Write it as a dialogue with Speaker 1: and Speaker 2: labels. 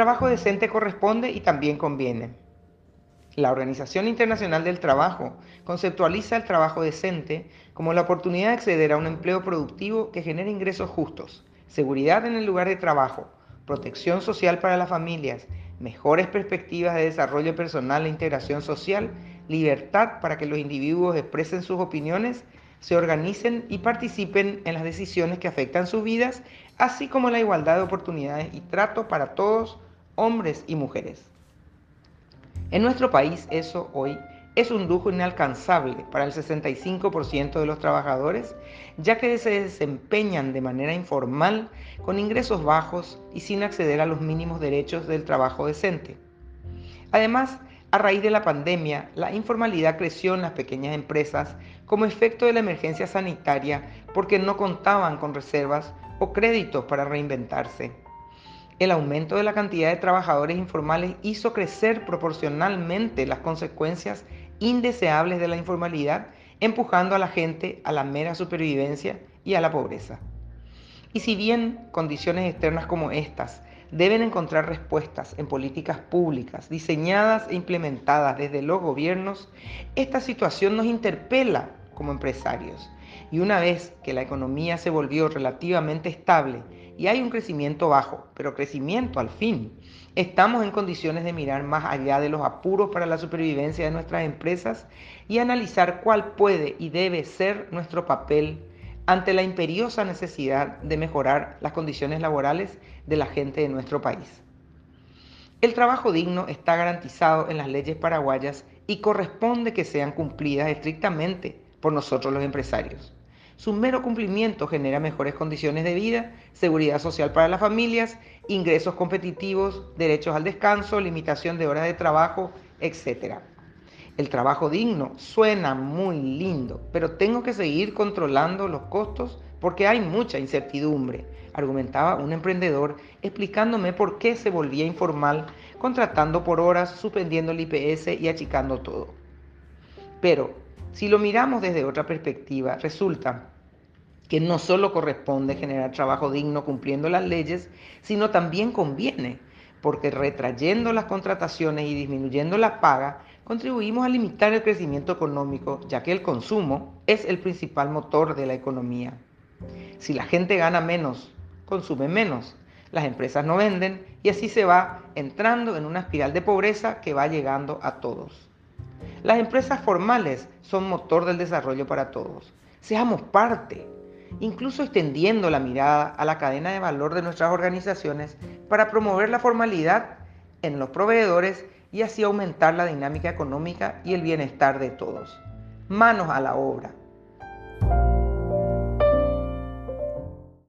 Speaker 1: trabajo decente corresponde y también conviene. La Organización Internacional del Trabajo conceptualiza el trabajo decente como la oportunidad de acceder a un empleo productivo que genere ingresos justos, seguridad en el lugar de trabajo, protección social para las familias, mejores perspectivas de desarrollo personal e integración social, libertad para que los individuos expresen sus opiniones, se organicen y participen en las decisiones que afectan sus vidas, así como la igualdad de oportunidades y trato para todos, hombres y mujeres. En nuestro país eso hoy es un lujo inalcanzable para el 65% de los trabajadores, ya que se desempeñan de manera informal, con ingresos bajos y sin acceder a los mínimos derechos del trabajo decente. Además, a raíz de la pandemia, la informalidad creció en las pequeñas empresas como efecto de la emergencia sanitaria porque no contaban con reservas o créditos para reinventarse. El aumento de la cantidad de trabajadores informales hizo crecer proporcionalmente las consecuencias indeseables de la informalidad, empujando a la gente a la mera supervivencia y a la pobreza. Y si bien condiciones externas como estas deben encontrar respuestas en políticas públicas diseñadas e implementadas desde los gobiernos, esta situación nos interpela como empresarios. Y una vez que la economía se volvió relativamente estable y hay un crecimiento bajo, pero crecimiento al fin. Estamos en condiciones de mirar más allá de los apuros para la supervivencia de nuestras empresas y analizar cuál puede y debe ser nuestro papel ante la imperiosa necesidad de mejorar las condiciones laborales de la gente de nuestro país. El trabajo digno está garantizado en las leyes paraguayas y corresponde que sean cumplidas estrictamente por nosotros los empresarios. Su mero cumplimiento genera mejores condiciones de vida, seguridad social para las familias, ingresos competitivos, derechos al descanso, limitación de horas de trabajo, etc. El trabajo digno suena muy lindo, pero tengo que seguir controlando los costos porque hay mucha incertidumbre, argumentaba un emprendedor explicándome por qué se volvía informal, contratando por horas, suspendiendo el IPS y achicando todo. Pero si lo miramos desde otra perspectiva, resulta que no solo corresponde generar trabajo digno cumpliendo las leyes, sino también conviene, porque retrayendo las contrataciones y disminuyendo la paga, contribuimos a limitar el crecimiento económico, ya que el consumo es el principal motor de la economía. Si la gente gana menos, consume menos, las empresas no venden y así se va entrando en una espiral de pobreza que va llegando a todos. Las empresas formales son motor del desarrollo para todos. Seamos parte, incluso extendiendo la mirada a la cadena de valor de nuestras organizaciones para promover la formalidad en los proveedores y así aumentar la dinámica económica y el bienestar de todos. Manos a la obra.